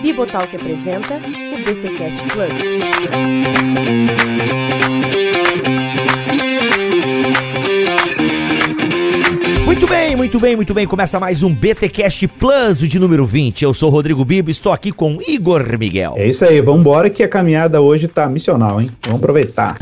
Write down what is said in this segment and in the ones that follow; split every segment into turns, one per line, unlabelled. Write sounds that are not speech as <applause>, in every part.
Bibotalk apresenta o BTcast Plus.
Muito bem, muito bem, muito bem. Começa mais um BTcast Plus de número 20. Eu sou Rodrigo Bibo, estou aqui com Igor Miguel.
É isso aí, vamos embora que a caminhada hoje tá missional, hein? Vamos aproveitar.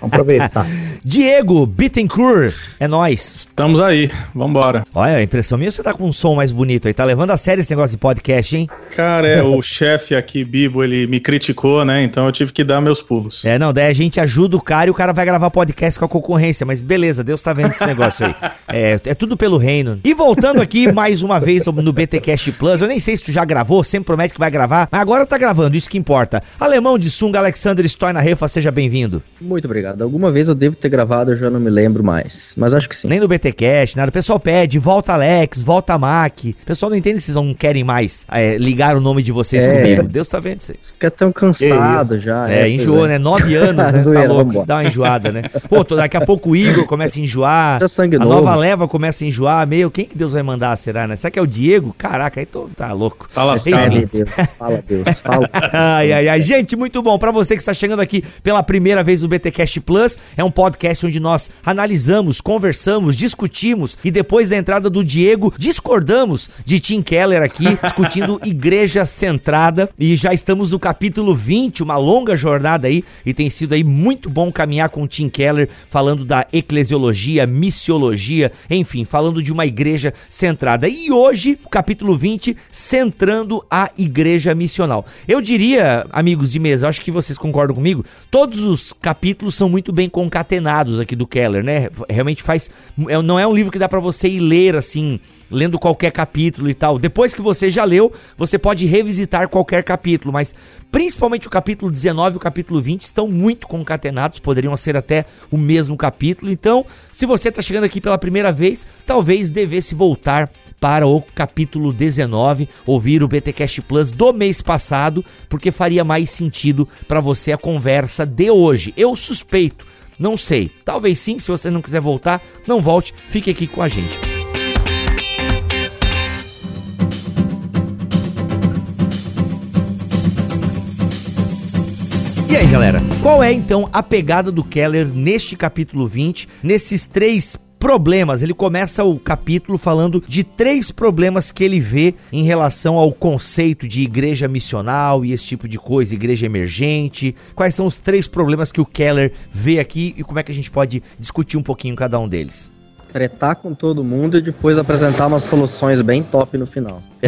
Vamos aproveitar. <laughs>
Diego Bittencourt, é nós.
Estamos aí, vambora.
Olha, a impressão minha, você tá com um som mais bonito aí. Tá levando a sério esse negócio de podcast, hein?
Cara, é, <laughs> o chefe aqui, Bibo, ele me criticou, né? Então eu tive que dar meus pulos.
É, não, daí a gente ajuda o cara e o cara vai gravar podcast com a concorrência. Mas beleza, Deus tá vendo esse negócio aí. <laughs> É, é tudo pelo reino. E voltando aqui mais uma vez no BTcast Plus, eu nem sei se tu já gravou, sempre promete que vai gravar, mas agora tá gravando, isso que importa. Alemão de Sunga, Alexander Stoy Refa, seja bem-vindo.
Muito obrigado. Alguma vez eu devo ter gravado, eu já não me lembro mais. Mas acho que sim.
Nem no BTcast, nada. O pessoal pede, volta Alex, volta Mac. O pessoal não entende que vocês não querem mais é, ligar o nome de vocês
É.
comigo. Deus tá vendo isso aí.
Fica tão cansado já.
É, enjoou,
é.
né? Nove <laughs> anos, né? Tá
Zoeira,
louco.
vambora.
Dá uma enjoada, né? Pô, tô- daqui a pouco o Igor começa a enjoar.
Já sangue
a
novo.
nova leva começa a enjoar. Meu, quem que Deus vai mandar, será, né? Será que é o Diego? Caraca, aí tô, tá louco.
Tá lascado.
Enfim.
Fala, Deus. Fala, Deus. <laughs> Fala.
Ai, ai, ai. Gente, muito bom. Pra você que está chegando aqui pela primeira vez no BTcast Plus, é um podcast onde nós analisamos, conversamos, discutimos e depois da entrada do Diego, discordamos de Tim Keller aqui, <laughs> discutindo igreja centrada. E já estamos no capítulo 20, uma longa jornada aí, e tem sido aí muito bom caminhar com o Tim Keller, falando da eclesiologia, missiologia, enfim, falando de uma igreja centrada. E hoje, o capítulo 20, centrando a igreja missional. Eu diria, amigos de mesa, acho que vocês concordam comigo, todos os capítulos são muito bem concatenados aqui do Keller, né? Realmente faz. é- Não é um livro que dá pra você ir ler assim, lendo qualquer capítulo e tal. Depois que você já leu, você pode revisitar qualquer capítulo, mas principalmente o capítulo 19 e o capítulo 20 estão muito concatenados, poderiam ser até o mesmo capítulo. Então, se você está chegando aqui pela primeira vez, talvez devesse voltar para o capítulo 19, ouvir o BTcast Plus do mês passado, porque faria mais sentido para você a conversa de hoje. Eu suspeito, não sei. Talvez sim, se você não quiser voltar, não volte, fique aqui com a gente. E aí, galera? Qual é então a pegada do Keller neste capítulo 20, nesses três problemas? Ele começa o capítulo falando de três problemas que ele vê em relação ao conceito de igreja missional e esse tipo de coisa, igreja emergente. Quais são os três problemas que o Keller vê aqui e como é que a gente pode discutir um pouquinho cada um deles?
Tretar com todo mundo e depois apresentar umas soluções bem top no final. <laughs>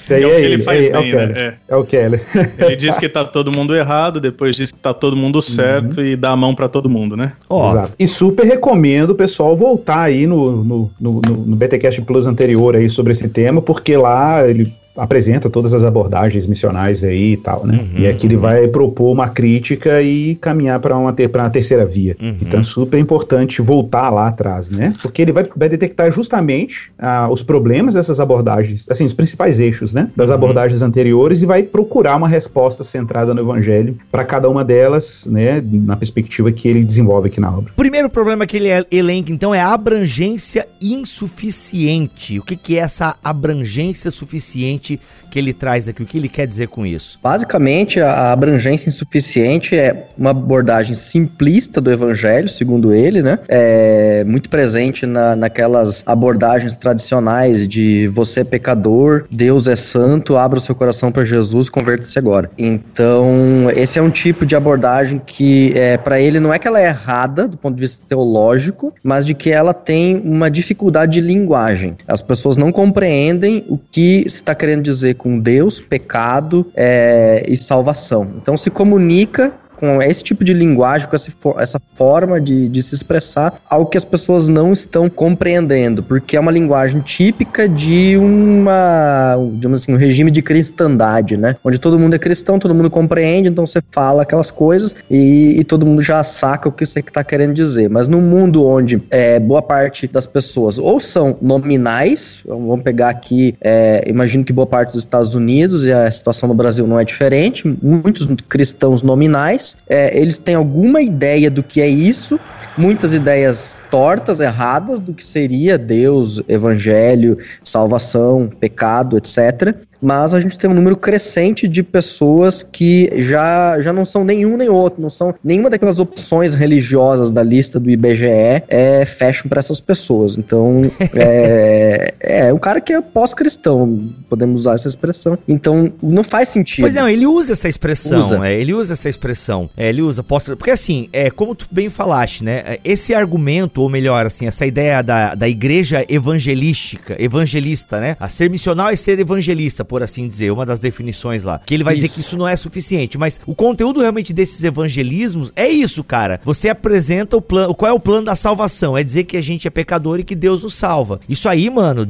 Isso aí
É
é,
o que ele
ele,
faz
é, é o
bem,
Keller.
né?
É o Keller.
Ele diz que tá todo mundo errado, depois diz que tá todo mundo certo e dá a mão pra todo mundo, né?
Ó,
Exato. E super recomendo o pessoal voltar aí no, no, no, no, no BTcast Plus anterior aí sobre esse tema, porque lá ele apresenta todas as abordagens missionais aí e tal, né?
Uhum,
e aqui ele vai propor uma crítica e caminhar para uma, ter, uma terceira via.
Uhum.
Então é super importante voltar lá atrás, né? Porque ele vai, vai detectar justamente ah, os problemas dessas abordagens, assim, os principais eixos, né? Das
Uhum.
abordagens anteriores e vai procurar uma resposta centrada no evangelho para cada uma delas, né? Na perspectiva que ele desenvolve aqui na obra.
O primeiro problema que ele elenca, então, é a abrangência insuficiente. O que, que é essa abrangência suficiente 20 que ele traz aqui? O que ele quer dizer com isso?
Basicamente, a abrangência insuficiente é uma abordagem simplista do evangelho, segundo ele, né? É muito presente na, naquelas abordagens tradicionais de você é pecador, Deus é santo, abra o seu coração para Jesus, converta-se agora. Então, esse é um tipo de abordagem que, é, para ele, não é que ela é errada do ponto de vista teológico, mas de que ela tem uma dificuldade de linguagem. As pessoas não compreendem o que está querendo dizer com Deus, pecado é, e salvação. Então se comunica com esse tipo de linguagem, com essa, essa forma de, de se expressar, algo que as pessoas não estão compreendendo, porque é uma linguagem típica de uma, digamos assim, um regime de cristandade, né? Onde todo mundo é cristão, todo mundo compreende, então você fala aquelas coisas e, e todo mundo já saca o que você está querendo dizer. Mas num mundo onde é, boa parte das pessoas ou são nominais, vamos pegar aqui, é, imagino que boa parte dos Estados Unidos e a situação no Brasil não é diferente, muitos cristãos nominais, é, eles têm alguma ideia do que é isso, muitas ideias tortas, erradas do que seria Deus, evangelho, salvação, pecado, etc. Mas a gente tem um número crescente de pessoas que já, já não são nenhum nem outro, não são nenhuma daquelas opções religiosas da lista do IBGE é, fecham para essas pessoas. Então, <laughs> é, é um cara que é pós-cristão, podemos usar essa expressão. Então, não faz sentido.
Pois não, ele usa essa expressão,
Usa.
É, ele usa essa expressão. É, ele usa, posso, porque assim, é como tu bem falaste, né? é, Esse argumento, ou melhor, assim, essa ideia da, da igreja evangelística, evangelista, né? A ser missional é ser evangelista, por assim dizer, uma das definições lá. Que ele vai dizer
Isso.
que isso não é suficiente, mas o conteúdo realmente desses evangelismos é isso, cara. Você apresenta o plano, qual é o plano da salvação? É dizer que a gente é pecador e que Deus nos salva. Isso aí, mano,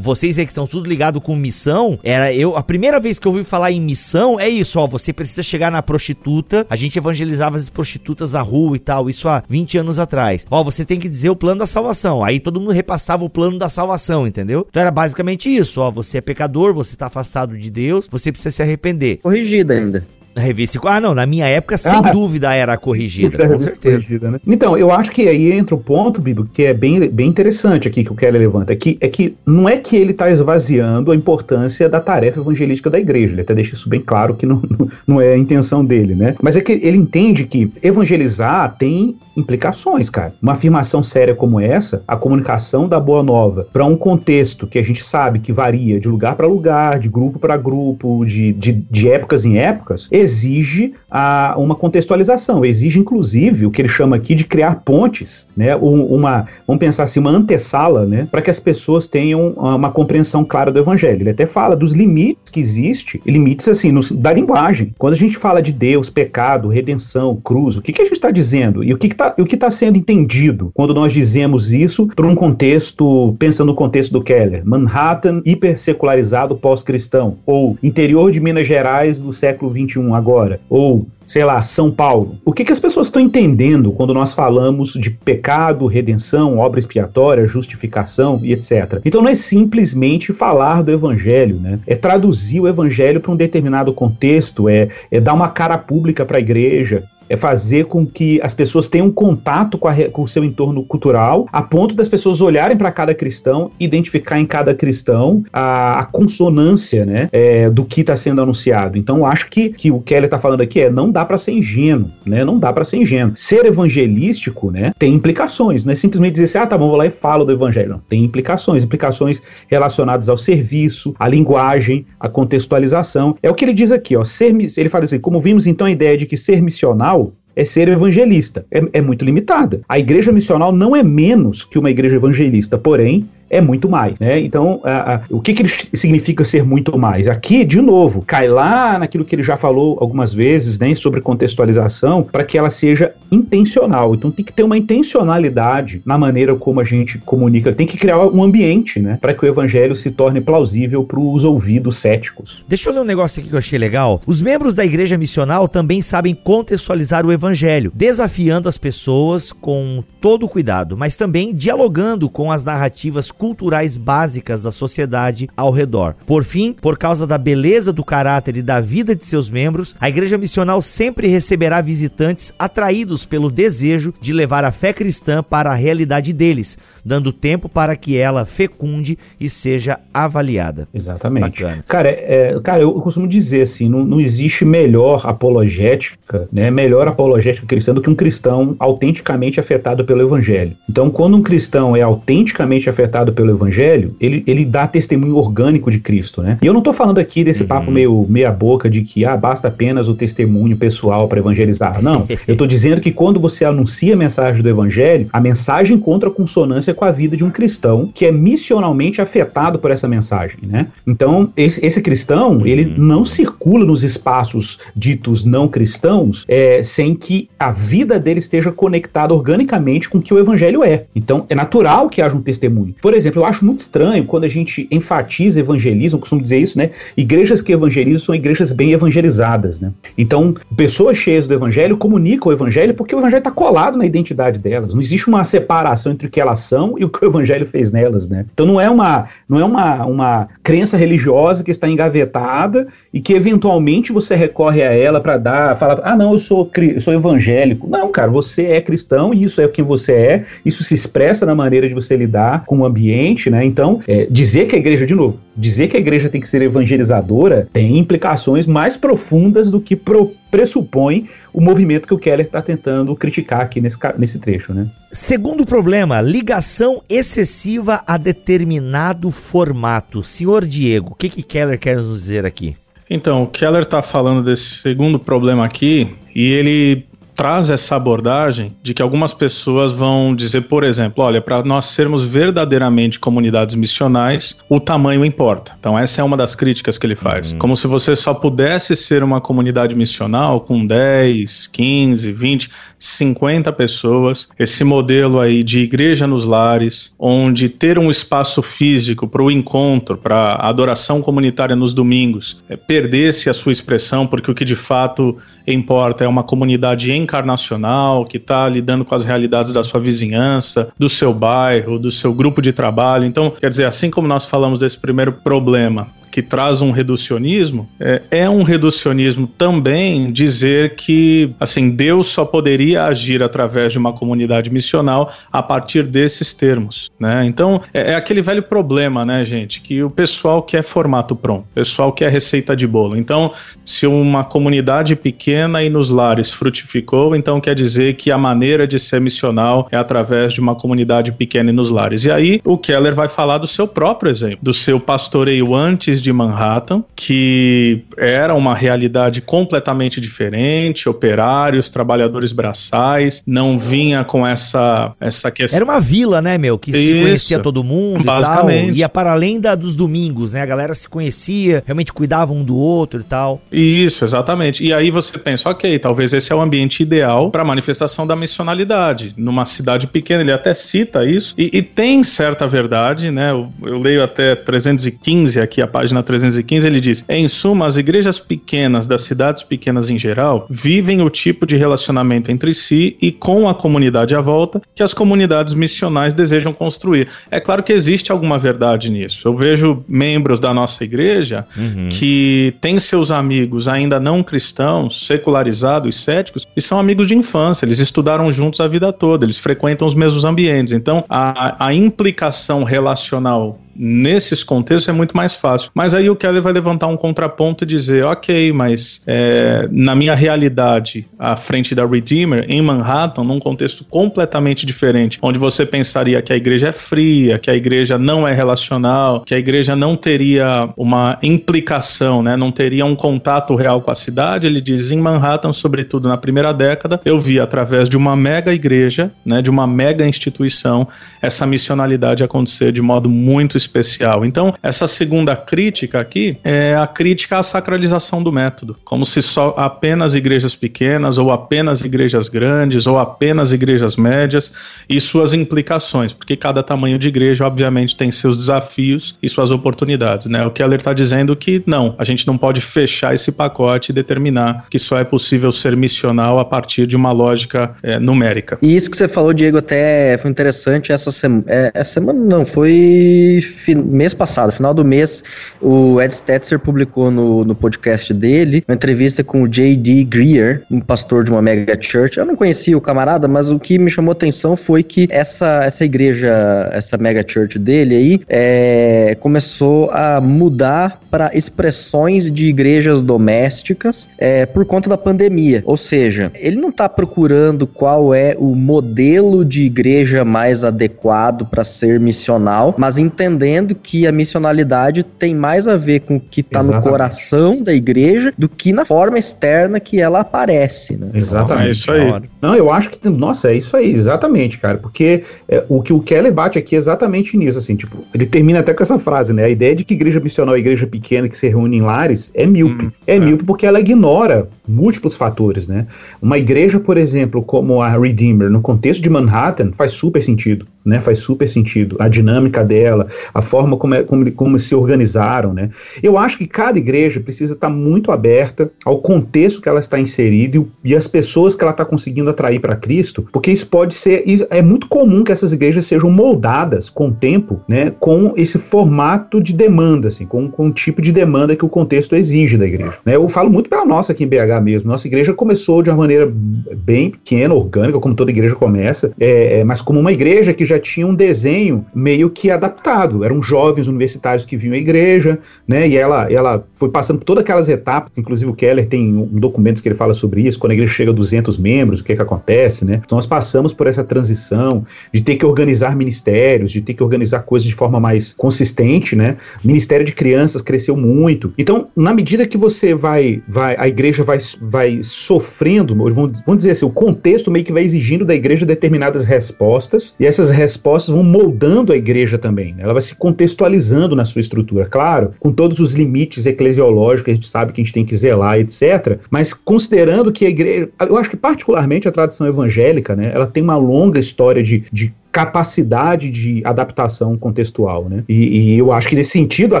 vocês aí que estão tudo ligado com missão, era eu, a primeira vez que eu ouvi falar em missão é isso, ó, você precisa chegar na prostituta, a gente evangelizava as prostitutas na rua e tal, isso há 20 anos atrás. Ó, você tem que dizer o plano da salvação. Aí todo mundo repassava o plano da salvação, entendeu? Então era basicamente isso, ó, você é pecador, você tá afastado de Deus, você precisa se arrepender.
Corrigida ainda.
Na revista, ah, não, na minha época sem
Ah.
dúvida era corrigida, com certeza.
corrigida, né? Então, eu acho que aí entra o ponto, Bibo, que é bem, bem interessante aqui que o Keller levanta, que é que não é que ele está esvaziando a importância da tarefa evangelística da igreja, ele até deixa isso bem claro que não, não- não é a intenção dele, né? Mas é que ele entende que evangelizar tem implicações, cara. Uma afirmação séria como essa, a comunicação da boa nova para um contexto que a gente sabe que varia de lugar para lugar, de grupo para grupo, de, de, de épocas em épocas, exige a, uma contextualização, exige inclusive o que ele chama aqui de criar pontes, né? Um- uma, vamos pensar assim, uma antessala, né? Para que as pessoas tenham ah, uma compreensão clara do evangelho. Ele até fala dos limites que existe, limites assim, da linguagem. Quando a gente fala de Deus, pecado, redenção, cruz, o que, que a gente está dizendo? E o que está tá sendo entendido quando nós dizemos isso para um contexto, pensando no contexto do Keller, Manhattan hipersecularizado pós-cristão, ou interior de Minas Gerais do século XXI agora, ou sei lá, São Paulo. O que, que as pessoas estão entendendo quando nós falamos de pecado, redenção, obra expiatória, justificação e etc. Então não é simplesmente falar do evangelho, né? É traduzir o evangelho para um determinado contexto, é, é dar uma cara pública para a igreja, é fazer com que as pessoas tenham contato com, a com o seu entorno cultural, a ponto das pessoas olharem para cada cristão, identificar em cada cristão a, a consonância né, é, do que está sendo anunciado. Então, acho que, que o Kelly está falando aqui é não dá para ser ingênuo, né? Não dá para ser ingênuo. Ser evangelístico, né, tem implicações. Não é simplesmente dizer assim, ah, tá bom, vou lá e falo do evangelho. Não, tem implicações, implicações relacionadas ao serviço, à linguagem, à contextualização. É o que ele diz aqui, ó. Ser, ele fala assim, como vimos então a ideia de que ser missional é ser evangelista. É, é muito limitada. A igreja missional não é menos que uma igreja evangelista, porém, é muito mais, né? Então, a- a- o que, que ele significa ser muito mais? Aqui, de novo, cai lá naquilo que ele já falou algumas vezes, né, sobre contextualização, para que ela seja intencional. Então, tem que ter uma intencionalidade na maneira como a gente comunica. Tem que criar um ambiente, né, para que o evangelho se torne plausível para os ouvidos céticos.
Deixa eu ler um negócio aqui que eu achei legal. Os membros da igreja missional também sabem contextualizar o evangelho, desafiando as pessoas com todo cuidado, mas também dialogando com as narrativas culturais básicas da sociedade ao redor. Por fim, por causa da beleza do caráter e da vida de seus membros, a igreja missional sempre receberá visitantes atraídos pelo desejo de levar a fé cristã para a realidade deles, dando tempo para que ela fecunde e seja avaliada.
Exatamente.
Bacana.
Cara, é, cara, eu costumo dizer assim, não, não existe melhor apologética, né, melhor apologética cristã do que um cristão autenticamente afetado pelo evangelho. Então, quando um cristão é autenticamente afetado pelo evangelho, ele, ele dá testemunho orgânico de Cristo, né? E eu não tô falando aqui desse papo meio meia boca de que ah, basta apenas o testemunho pessoal para evangelizar. Não, <laughs> eu tô dizendo que quando você anuncia a mensagem do evangelho, a mensagem encontra consonância com a vida de um cristão que é missionalmente afetado por essa mensagem, né? Então, esse, esse cristão, ele não circula nos espaços ditos não cristãos é, sem que a vida dele esteja conectada organicamente com o que o evangelho é. Então, é natural que haja um testemunho. Por por exemplo, eu acho muito estranho quando a gente enfatiza evangelismo, eu costumo dizer isso, né? Igrejas que evangelizam são igrejas bem evangelizadas, né? Então, pessoas cheias do evangelho comunicam o evangelho porque o evangelho está colado na identidade delas. Não existe uma separação entre o que elas são e o que o evangelho fez nelas, né? Então não é uma, não é uma, uma crença religiosa que está engavetada e que eventualmente você recorre a ela para dar, falar, ah, não, eu sou, eu sou evangélico. Não, cara, você é cristão e isso é quem você é, isso se expressa na maneira de você lidar com o ambiente, né? Então, é, dizer que a igreja, de novo, dizer que a igreja tem que ser evangelizadora tem implicações mais profundas do que pro, pressupõe o movimento que o Keller está tentando criticar aqui nesse, nesse trecho, né?
Segundo problema, ligação excessiva a determinado formato. Senhor Diego, o que, que Keller quer nos dizer aqui?
Então, o Keller está falando desse segundo problema aqui e ele traz essa abordagem de que algumas pessoas vão dizer, por exemplo, olha, para nós sermos verdadeiramente comunidades missionais, o tamanho importa. Então, essa é uma das críticas que ele faz. Uhum. Como se você só pudesse ser uma comunidade missional com 10, 15, 20, 50 pessoas. Esse modelo aí de igreja nos lares, onde ter um espaço físico para o encontro, para a adoração comunitária nos domingos, é, perdesse a sua expressão, porque o que de fato importa é uma comunidade encarnacional que está lidando com as realidades da sua vizinhança, do seu bairro, do seu grupo de trabalho. Então, quer dizer, assim como nós falamos desse primeiro problema, que traz um reducionismo, é, é, um reducionismo também dizer que assim Deus só poderia agir através de uma comunidade missional a partir desses termos, né? Então é, é, aquele velho problema, né, gente, que o pessoal quer formato pronto, o pessoal quer receita de bolo. Então, se uma comunidade pequena e nos lares frutificou, então quer dizer que a maneira de ser missional é através de uma comunidade pequena e nos lares. E aí o Keller vai falar do seu próprio exemplo, do seu pastoreio antes de Manhattan, que era uma realidade completamente diferente, operários, trabalhadores braçais, não vinha com essa, essa questão.
Era uma vila, né, meu, que Isso, se conhecia todo mundo basicamente. e tal, ia para além da, dos domingos, né, a galera se conhecia, realmente cuidava um do outro e tal.
Isso, exatamente. E aí você pensa, ok, talvez esse é o ambiente ideal para a manifestação da missionalidade. Numa cidade pequena, ele até cita isso, e, e tem certa verdade, né, eu, eu leio até 315 aqui a página página 315, ele diz: Em suma, as igrejas pequenas das cidades pequenas em geral vivem o tipo de relacionamento entre si e com a comunidade à volta que as comunidades missionais desejam construir. É claro que existe alguma verdade nisso. Eu vejo membros da nossa igreja uhum. que têm seus amigos ainda não cristãos, secularizados, céticos, e são amigos de infância. Eles estudaram juntos a vida toda, eles frequentam os mesmos ambientes. Então, a, a implicação relacional nesses contextos é muito mais fácil. Mas aí o Keller vai levantar um contraponto e dizer, ok, mas é, na minha realidade, à frente da Redeemer, em Manhattan, num contexto completamente diferente, onde você pensaria que a igreja é fria, que a igreja não é relacional, que a igreja não teria uma implicação, né, não teria um contato real com a cidade, ele diz, em Manhattan, sobretudo na primeira década, eu vi através de uma mega igreja, né, de uma mega instituição, essa missionalidade acontecer de modo muito especial. Então, essa segunda crítica aqui é a crítica à sacralização do método, como se só apenas igrejas pequenas, ou apenas igrejas grandes, ou apenas igrejas médias e suas implicações, porque cada tamanho de igreja, obviamente, tem seus desafios e suas oportunidades. Né? O Keller está dizendo que não, a gente não pode fechar esse pacote e determinar que só é possível ser missional a partir de uma lógica é, numérica.
E isso que você falou, Diego, até foi interessante essa semana. É, essa semana não, foi mês passado, final do mês, o Ed Stetzer publicou no, no podcast dele uma entrevista com o J.D. Greer, um pastor de uma mega church. Eu não conhecia o camarada, mas o que me chamou atenção foi que essa, essa igreja, essa mega church dele aí, é, começou a mudar para expressões de igrejas domésticas é, por conta da pandemia. Ou seja, ele não está procurando qual é o modelo de igreja mais adequado para ser missional, mas entendendo entendendo que a missionalidade tem mais a ver com o que está no coração da igreja do que na forma externa que ela aparece, né?
Exatamente. É isso aí. Não, eu acho que, nossa, é isso aí, exatamente, cara, porque é, o que o Keller bate aqui é exatamente nisso, assim, tipo, ele termina até com essa frase, né? A ideia de que igreja missional é igreja pequena que se reúne em lares é míope. Hum, é, é míope porque ela ignora múltiplos fatores, né? Uma igreja, por exemplo, como a Redeemer, no contexto de Manhattan, faz super sentido né? Faz super sentido. A dinâmica dela, a forma como, é, como, como se organizaram, né? Eu acho que cada igreja precisa estar muito aberta ao contexto que ela está inserida e, e as pessoas que ela está conseguindo atrair para Cristo, porque isso pode ser. É muito comum que essas igrejas sejam moldadas com o tempo, né? Com esse formato de demanda, assim, com, com o tipo de demanda que o contexto exige da igreja. Né? Eu falo muito pela nossa aqui em BH mesmo. Nossa igreja começou de uma maneira bem pequena, orgânica, como toda igreja começa, é, é, mas como uma igreja que já tinha um desenho meio que adaptado. Eram jovens universitários que vinham à igreja, né? E ela, ela foi passando por todas aquelas etapas, inclusive o Keller tem um, documentos que ele fala sobre isso, quando a igreja chega a 200 membros, o que é que acontece, né? Então nós passamos por essa transição de ter que organizar ministérios, de ter que organizar coisas de forma mais consistente, né? Ministério de Crianças cresceu muito. Então, na medida que você vai, vai a igreja vai, vai sofrendo, vamos dizer assim, o contexto meio que vai exigindo da igreja determinadas respostas, e essas respostas vão moldando a igreja também. Né? Ela vai se contextualizando na sua estrutura, claro, com todos os limites eclesiológicos que a gente sabe que a gente tem que zelar, etc. Mas considerando que a igreja, eu acho que particularmente a tradição evangélica, né, ela tem uma longa história de, de capacidade de adaptação contextual, né? E, e, eu acho que nesse sentido a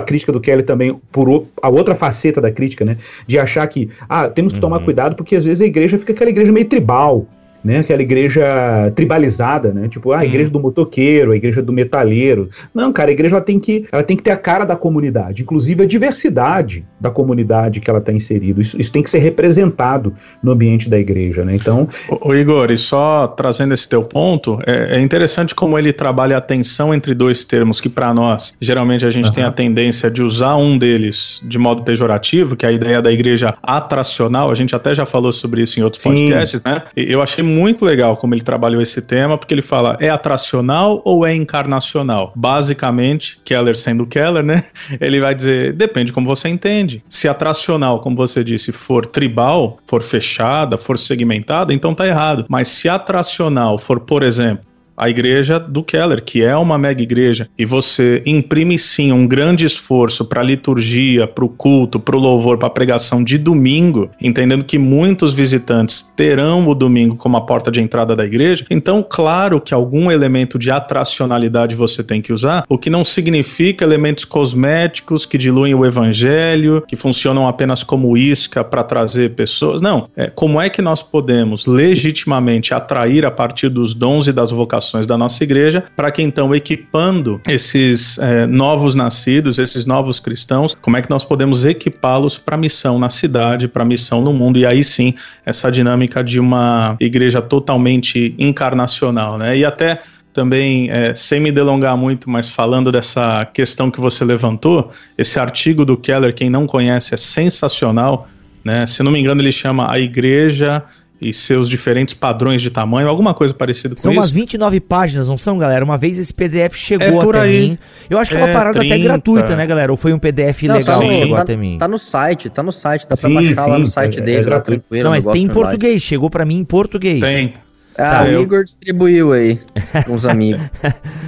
crítica do Kelly também, por o, a outra faceta da crítica, né? De achar que, ah, temos que tomar uhum. cuidado porque às vezes a igreja fica aquela igreja meio tribal, né? Aquela igreja tribalizada, né? Tipo, ah, a igreja hum. do motoqueiro, a igreja do metalheiro. Não, cara, a igreja ela tem que, ela tem que ter a cara da comunidade, inclusive a diversidade da comunidade que ela está inserida. Isso, isso tem que ser representado no ambiente da igreja, né? Então,
o, Igor, e só trazendo esse teu ponto, é, é, interessante como ele trabalha a tensão entre dois termos que para nós geralmente a gente uhum. tem a tendência de usar um deles de modo pejorativo, que é a ideia da igreja atracional. A gente até já falou sobre isso em outros Sim. podcasts, né? Eu achei muito legal como ele trabalhou esse tema, porque ele fala: é atracional ou é encarnacional? Basicamente, Keller sendo Keller, né? <laughs> Ele vai dizer: depende como você entende. Se atracional, como você disse, for tribal, for fechada, for segmentada, então tá errado. Mas se atracional for, por exemplo, a igreja do Keller, que é uma mega igreja, e você imprime sim um grande esforço para a liturgia, para o culto, para o louvor, para a pregação de domingo, entendendo que muitos visitantes terão o domingo como a porta de entrada da igreja, então, claro que algum elemento de atracionalidade você tem que usar, o que não significa elementos cosméticos que diluem o evangelho, que funcionam apenas como isca para trazer pessoas. Não. É, como é que nós podemos legitimamente atrair a partir dos dons e das vocações? Da nossa igreja, para que então, equipando esses é, novos nascidos, esses novos cristãos, como é que nós podemos equipá-los para a missão na cidade, para a missão no mundo, e aí sim, essa dinâmica de uma igreja totalmente encarnacional, né? E até também, é, sem me delongar muito, mas falando dessa questão que você levantou, esse artigo do Keller, quem não conhece, é sensacional. Né? Se não me engano, ele chama A Igreja e seus diferentes padrões de tamanho, alguma coisa parecida com
são
isso.
São umas 29 páginas, não são, galera? Uma vez esse PDF chegou é até
aí.
mim. Eu acho que é uma é, parada 30. até gratuita, né, galera? Ou foi um PDF não, legal
tá
que chegou
tá,
até mim?
Tá no site, tá no site, dá sim, pra baixar sim, lá no site é, dele, é lá tranquilo.
Não, mas tem em português, chegou para mim em português.
Tem.
Ah, tá, o eu... Igor distribuiu aí <laughs> com os amigos.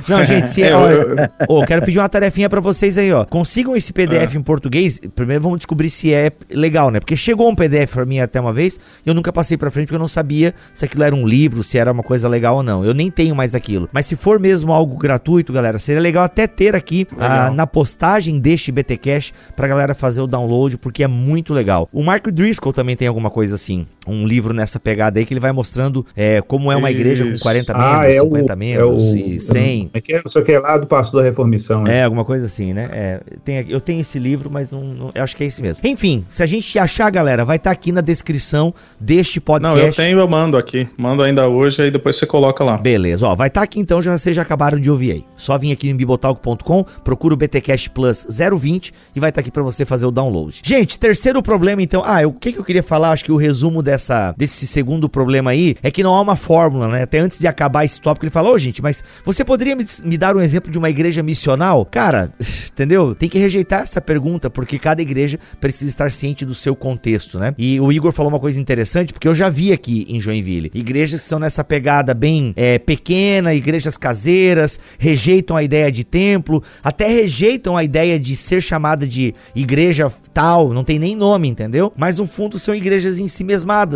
Não, gente, se <laughs> é, ó, ó, quero pedir uma tarefinha para vocês aí, ó. Consigam esse PDF ah. em português. Primeiro vamos descobrir se é legal, né? Porque chegou um PDF para mim até uma vez e eu nunca passei para frente porque eu não sabia se aquilo era um livro, se era uma coisa legal ou não. Eu nem tenho mais aquilo. Mas se for mesmo algo gratuito, galera, seria legal até ter aqui ah, na postagem deste BT Cash pra galera fazer o download, porque é muito legal. O Mark Driscoll também tem alguma coisa assim, um livro nessa pegada aí que ele vai mostrando é, como é uma igreja com 40 ah, membros, é 50 o, membros é o, e 100.
É que é, só que é lá do Passo da Reformição.
Né? É, alguma coisa assim, né? É, tem, eu tenho esse livro, mas não, não, eu acho que é esse mesmo. Enfim, se a gente achar, galera, vai estar tá aqui na descrição deste podcast.
Não, eu tenho, eu mando aqui. Mando ainda hoje, aí depois você coloca lá.
Beleza, ó, vai estar tá aqui então, já, vocês já acabaram de ouvir aí. Só vim aqui no bibotalk.com, procura o BTcast Plus 020 e vai estar tá aqui para você fazer o download. Gente, terceiro problema então, ah, o que, que eu queria falar, acho que o resumo dessa, desse segundo problema aí é que não há uma fórmula, né? Até antes de acabar esse tópico, ele falou, oh, gente, mas você poderia me, dar um exemplo de uma igreja missional? Cara, <laughs> entendeu? Tem que rejeitar essa pergunta, porque cada igreja precisa estar ciente do seu contexto, né? E o Igor falou uma coisa interessante, porque eu já vi aqui em Joinville, igrejas que são nessa pegada bem é, pequena, igrejas caseiras, rejeitam a ideia de templo, até rejeitam a ideia de ser chamada de igreja tal, não tem nem nome, entendeu? Mas no fundo são igrejas em si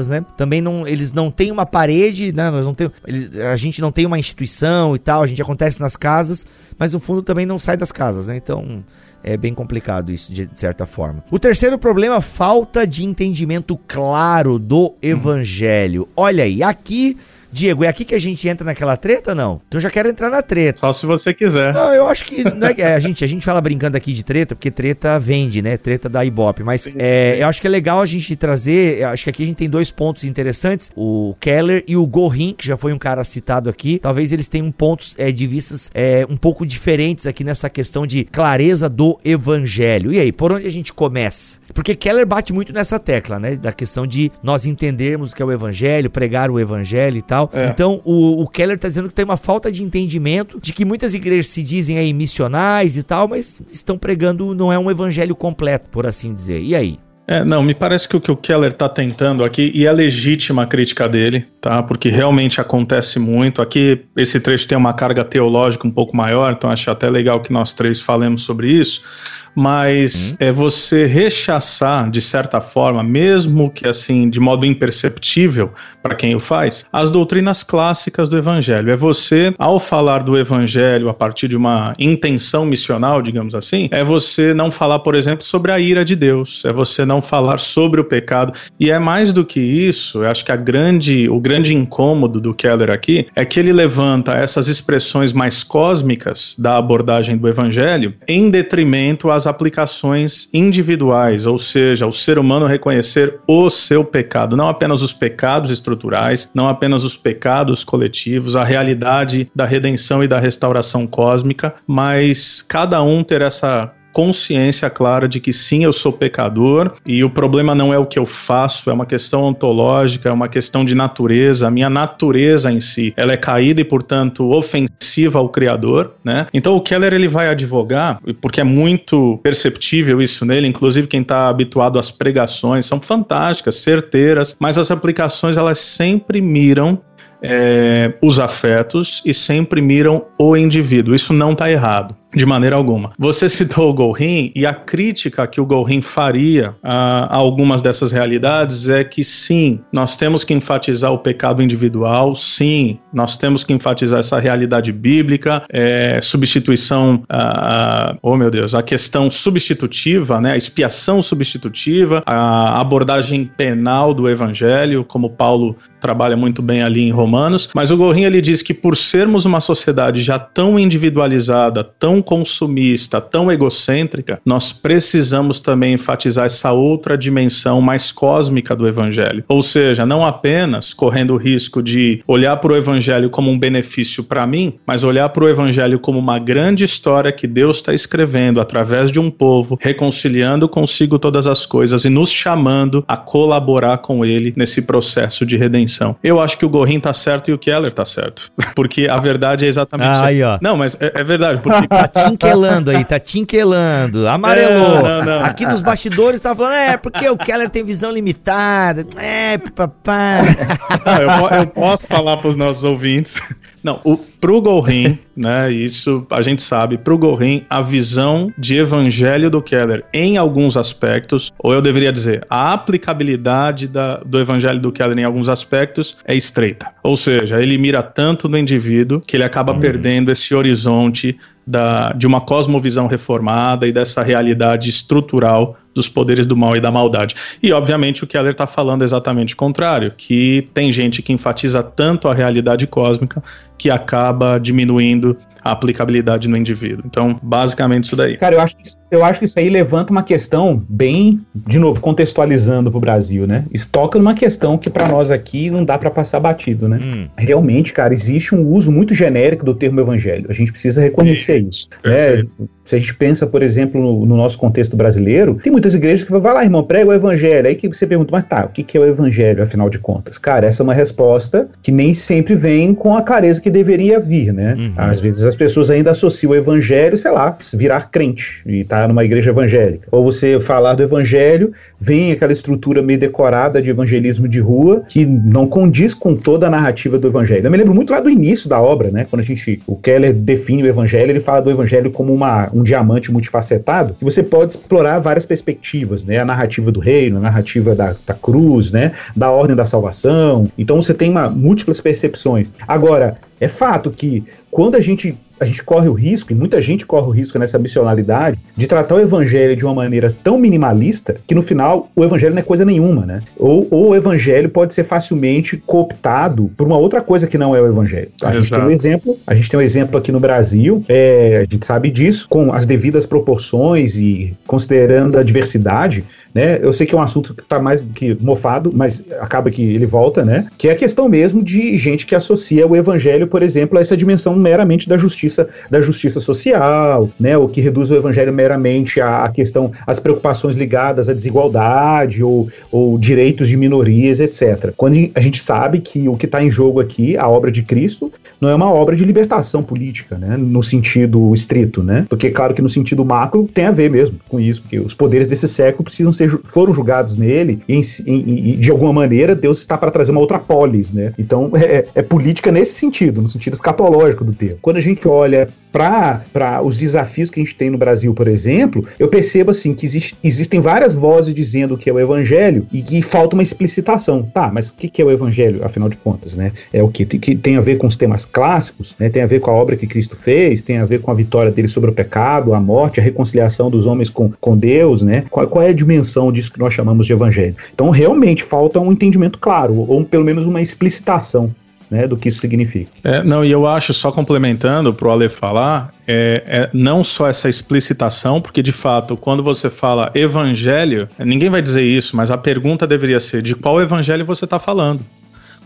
né? Também não, eles não têm uma parede, né, nós não ele, a gente não tem uma instituição e tal, a gente acontece nas casas, mas no fundo também não sai das casas, né? Então é bem complicado isso de certa forma. O terceiro problema, falta de entendimento claro do evangelho. Olha aí, aqui Diego, é aqui que a gente entra naquela treta, não? Então eu já quero entrar na treta.
Só se você quiser.
Não, eu acho que. É, é, a, gente, a gente fala brincando aqui de treta, porque treta vende, né? Treta da Ibope. Mas sim, é, sim. eu acho que é legal a gente trazer. Acho que aqui a gente tem dois pontos interessantes: o Keller e o Gorin, que já foi um cara citado aqui. Talvez eles tenham pontos é, de vistas é, um pouco diferentes aqui nessa questão de clareza do evangelho. E aí, por onde a gente começa? Porque Keller bate muito nessa tecla, né? Da questão de nós entendermos o que é o evangelho, pregar o evangelho e tal. É. Então o, o Keller está dizendo que tem uma falta de entendimento de que muitas igrejas se dizem aí missionais e tal, mas estão pregando, não é um evangelho completo, por assim dizer. E aí?
É, não, me parece que o que o Keller está tentando aqui, e é legítima a crítica dele, tá? Porque realmente acontece muito. Aqui, esse trecho tem uma carga teológica um pouco maior, então acho até legal que nós três falemos sobre isso mas hum. é você rechaçar, de certa forma, mesmo que assim, de modo imperceptível para quem o faz, as doutrinas clássicas do Evangelho. É você, ao falar do Evangelho a partir de uma intenção missional, digamos assim, é você não falar, por exemplo, sobre a ira de Deus, é você não falar sobre o pecado. E é mais do que isso, eu acho que a grande, o grande incômodo do Keller aqui é que ele levanta essas expressões mais cósmicas da abordagem do Evangelho em detrimento às aplicações individuais, ou seja, o ser humano reconhecer o seu pecado, não apenas os pecados estruturais, não apenas os pecados coletivos, a realidade da redenção e da restauração cósmica, mas cada um ter essa consciência clara de que sim, eu sou pecador e o problema não é o que eu faço, é uma questão ontológica, é uma questão de natureza. A minha natureza em si, ela é caída e, portanto, ofensiva ao Criador, né? Então o Keller ele vai advogar, porque é muito perceptível isso nele, inclusive quem está habituado às pregações são fantásticas, certeiras, mas as aplicações elas sempre miram é, os afetos e sempre miram o indivíduo. Isso não está errado. De maneira alguma. Você <laughs> citou o Golrin e a crítica que o Golrin faria a, a, algumas dessas realidades é que sim, nós temos que enfatizar o pecado individual, sim, nós temos que enfatizar essa realidade bíblica, é, substituição, a, a, oh meu Deus, a questão substitutiva, né, a expiação substitutiva, a abordagem penal do evangelho, como Paulo trabalha muito bem ali em Romanos, mas o Golrin ele diz que por sermos uma sociedade já tão individualizada, tão tão consumista, tão egocêntrica, nós precisamos também enfatizar essa outra dimensão mais cósmica do evangelho. Ou seja, não apenas correndo o risco de olhar para o evangelho como um benefício para mim, mas olhar para o evangelho como uma grande história que Deus está escrevendo através de um povo, reconciliando consigo todas as coisas e nos chamando a colaborar com ele nesse processo de redenção. Eu acho que o Gorin tá certo e o Keller tá certo. <laughs> Porque a verdade é exatamente
ah, aí, ó.
Não, mas é, é verdade, porque <laughs>
tinquelando aí, tá tinquelando. Amarelou. É, não, não. Aqui nos bastidores tá falando, é, porque o Keller tem visão limitada. É, papá.
eu, eu posso falar pros nossos ouvintes não, o, pro Golrin, <laughs> né, isso a gente sabe, pro Golrin, a visão de evangelho do Keller em alguns aspectos, ou eu deveria dizer, a aplicabilidade da, do evangelho do Keller em alguns aspectos é estreita. Ou seja, ele mira tanto no indivíduo que ele acaba hum. perdendo esse horizonte da, de uma cosmovisão reformada e dessa realidade estrutural dos poderes do mal e da maldade. E, obviamente, o Keller está falando exatamente o contrário, que tem gente que enfatiza tanto a realidade cósmica que acaba diminuindo a aplicabilidade no indivíduo. Então, basicamente isso daí.
Cara, eu acho, eu acho que isso aí levanta uma questão bem, de novo, contextualizando para o Brasil, né? Isso toca numa questão que para nós aqui não dá para passar batido, né? Hum. Realmente, cara, existe um uso muito genérico do termo evangelho. A gente precisa reconhecer isso. Né? Se a gente pensa, por exemplo, no, no, nosso contexto brasileiro, tem muitas igrejas que falam, vai lá, irmão, prega o evangelho. Aí que você pergunta, mas tá, o que, que é o evangelho, afinal de contas? Cara, essa é uma resposta que nem sempre vem com a clareza que deveria vir, né? Uhum. Às vezes as pessoas ainda associam o evangelho, sei lá, virar crente e estar tá numa igreja evangélica. Ou você falar do evangelho, vem aquela estrutura meio decorada de evangelismo de rua que não condiz com toda a narrativa do evangelho. Eu me lembro muito lá do início da obra, né? Quando a gente, o Keller define o evangelho, ele fala do evangelho como uma, um diamante multifacetado, que você pode explorar várias perspectivas, né? A narrativa do reino, a narrativa da, da cruz, né? Da ordem da salvação. Então você tem uma, múltiplas percepções. Agora, é fato que quando a gente a gente corre o risco, e muita gente corre o risco nessa missionalidade, de tratar o evangelho de uma maneira tão minimalista que no final o evangelho não é coisa nenhuma, né? Ou, ou o evangelho pode ser facilmente cooptado por uma outra coisa que não é o evangelho. A gente tem um exemplo, a gente tem um exemplo aqui no Brasil, é, a gente sabe disso, com as devidas proporções e considerando a diversidade, né? Eu sei que é um assunto que está mais que mofado, mas acaba que ele volta, né? Que é a questão mesmo de gente que associa o evangelho, por exemplo, a essa dimensão meramente da justiça, da justiça social, né? O que reduz o evangelho meramente à questão, às preocupações ligadas à desigualdade ou, ou direitos de minorias, etc. Quando a gente sabe que o que está em jogo aqui, a obra de Cristo, não é uma obra de libertação política, né? No sentido estrito, né? Porque claro que no sentido macro tem a ver mesmo com isso, porque os poderes desse século precisam ser, foram julgados nele e, de alguma maneira Deus está para trazer uma outra polis, né? Então é, é, política nesse sentido, no sentido escatológico do termo. Quando a gente olha para os desafios que a gente tem no Brasil, por exemplo, eu percebo assim que existe, existem várias vozes dizendo que é o evangelho e que falta uma explicitação. Tá, mas o que é o evangelho, afinal de contas, né? É o que, que tem a ver com os temas clássicos, né? Tem a ver com a obra que Cristo fez, tem a ver com a vitória dele sobre o pecado, a morte, a reconciliação dos homens com, com Deus, né? Qual, qual é a dimensão disso que nós chamamos de evangelho? Então, realmente falta um entendimento claro, ou pelo menos uma explicitação né, do que isso significa.
É, não, e eu acho, só complementando para o Ale falar, é, é, não só essa explicitação, porque de fato, quando você fala evangelho, ninguém vai dizer isso, mas a pergunta deveria ser de qual evangelho você está falando.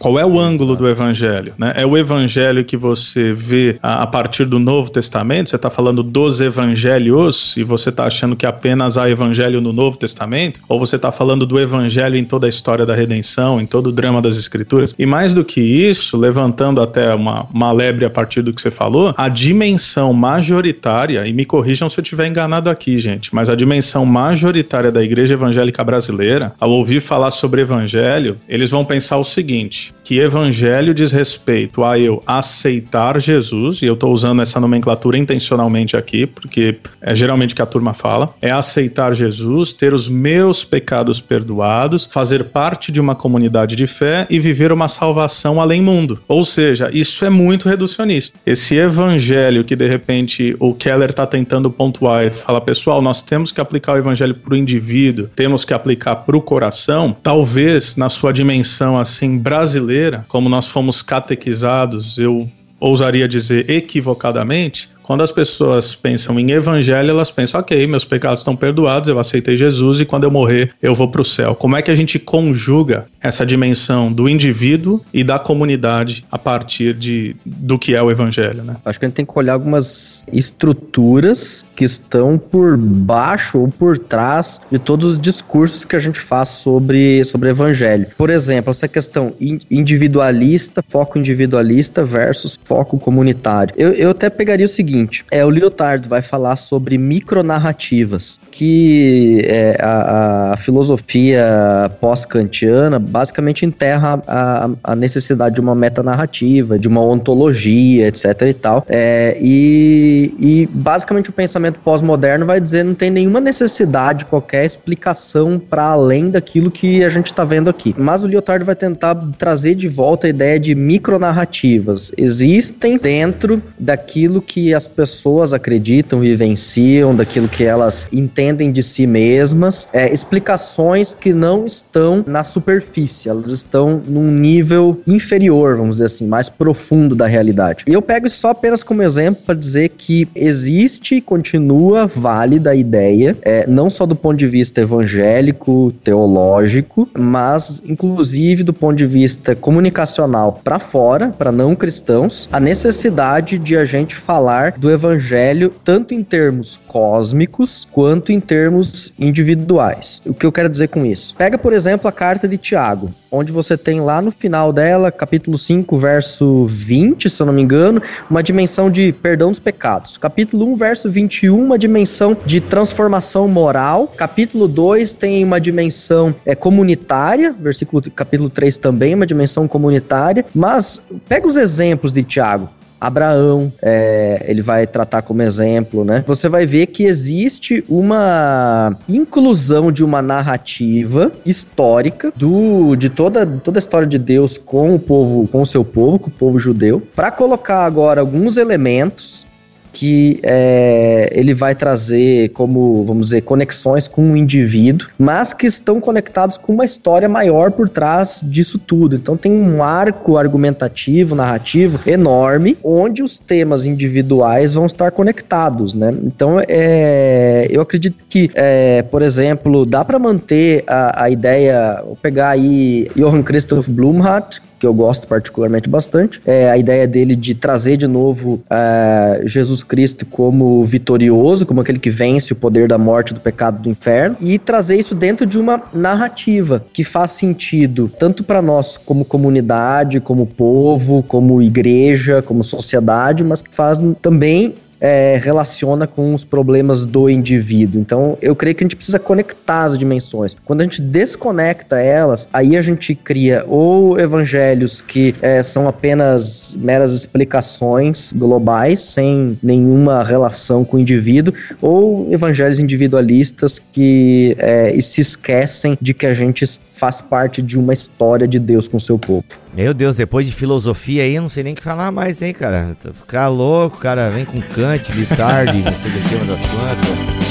Qual é o ângulo do evangelho? Né? É o evangelho que você vê a, a partir do Novo Testamento? Você está falando dos evangelhos e você está achando que apenas há evangelho no Novo Testamento? Ou você está falando do evangelho em toda a história da redenção, em todo o drama das Escrituras? E mais do que isso, levantando até uma, uma lebre a partir do que você falou, a dimensão majoritária, e me corrijam se eu estiver enganado aqui, gente, mas a dimensão majoritária da igreja evangélica brasileira, ao ouvir falar sobre evangelho, eles vão pensar o seguinte: que evangelho diz respeito a eu aceitar Jesus, e eu estou usando essa nomenclatura intencionalmente aqui, porque é geralmente que a turma fala, é aceitar Jesus, ter os meus pecados perdoados, fazer parte de uma comunidade de fé e viver uma salvação além mundo. Ou seja, isso é muito reducionista. Esse evangelho que de repente o Keller está tentando pontuar e fala, pessoal, nós temos que aplicar o evangelho para o indivíduo, temos que aplicar para o coração, talvez na sua dimensão assim brasileira brasileira, como nós fomos catequizados, eu ousaria dizer equivocadamente, quando as pessoas pensam em evangelho, elas pensam, ok, meus pecados estão perdoados, eu aceitei Jesus e quando eu morrer eu vou para o céu. Como é que a gente conjuga essa dimensão do indivíduo e da comunidade a partir de, do que é o evangelho, né?
Acho que a gente tem que olhar algumas estruturas que estão por baixo ou por trás de todos os discursos que a gente faz sobre, sobre evangelho. Por exemplo, essa questão individualista, foco individualista versus foco comunitário. Eu, eu até pegaria o seguinte seguinte: é o Lyotard vai falar sobre micronarrativas, que é, a, a filosofia pós-kantiana basicamente enterra a, a, necessidade de uma metanarrativa, de uma ontologia, etc. e tal. É, e, e basicamente o pensamento pós-moderno vai dizer não tem nenhuma necessidade, qualquer explicação para além daquilo que a gente está vendo aqui. Mas o Lyotard vai tentar trazer de volta a ideia de micronarrativas. Existem dentro daquilo que as as pessoas acreditam, vivenciam, daquilo que elas entendem de si mesmas, é, explicações que não estão na superfície, elas estão num nível inferior, vamos dizer assim, mais profundo da realidade. E eu pego isso só apenas como exemplo para dizer que existe e continua válida a ideia, é, não só do ponto de vista evangélico, teológico, mas inclusive do ponto de vista comunicacional para fora, para não cristãos, a necessidade de a gente falar do evangelho tanto em termos cósmicos quanto em termos individuais. O que eu quero dizer com isso? Pega, por exemplo, a carta de Tiago, onde você tem lá no final dela, capítulo 5, verso 20, se eu não me engano, uma dimensão de perdão dos pecados. Capítulo 1, verso 21, uma dimensão de transformação moral. Capítulo 2 tem uma dimensão é, comunitária, versículo capítulo 3 também, uma dimensão comunitária. Mas pega os exemplos de Tiago. Abraão, é, ele vai tratar como exemplo, né? Você vai ver que existe uma inclusão de uma narrativa histórica do de toda, toda a história de Deus com o povo, com o seu povo, com o povo judeu, para colocar agora alguns elementos que é, ele vai trazer como, vamos dizer, conexões com o indivíduo, mas que estão conectados com uma história maior por trás disso tudo. Então tem um arco argumentativo, narrativo enorme, onde os temas individuais vão estar conectados, né? Então é, eu acredito que, é, por exemplo, dá para manter a, a ideia, vou pegar aí Johann Christoph Blumhardt, que eu gosto particularmente bastante. É a ideia dele de trazer de novo uh, Jesus Cristo como vitorioso, como aquele que vence o poder da morte, do pecado, do inferno, e trazer isso dentro de uma narrativa que faz sentido tanto para nós como comunidade, como povo, como igreja, como sociedade, mas que faz também é, relaciona com os problemas do indivíduo. Então, eu creio que a gente precisa conectar as dimensões. Quando a gente desconecta elas, aí a gente cria ou evangelhos que é, são apenas meras explicações globais, sem nenhuma relação com o indivíduo, ou evangelhos individualistas que é, se esquecem de que a gente faz parte de uma história de Deus com seu povo.
Meu Deus, depois de filosofia aí, eu não sei nem o que falar mais, hein, cara. Ficar louco, cara, vem com Kant, Guitardi, não sei o que, uma das quantas.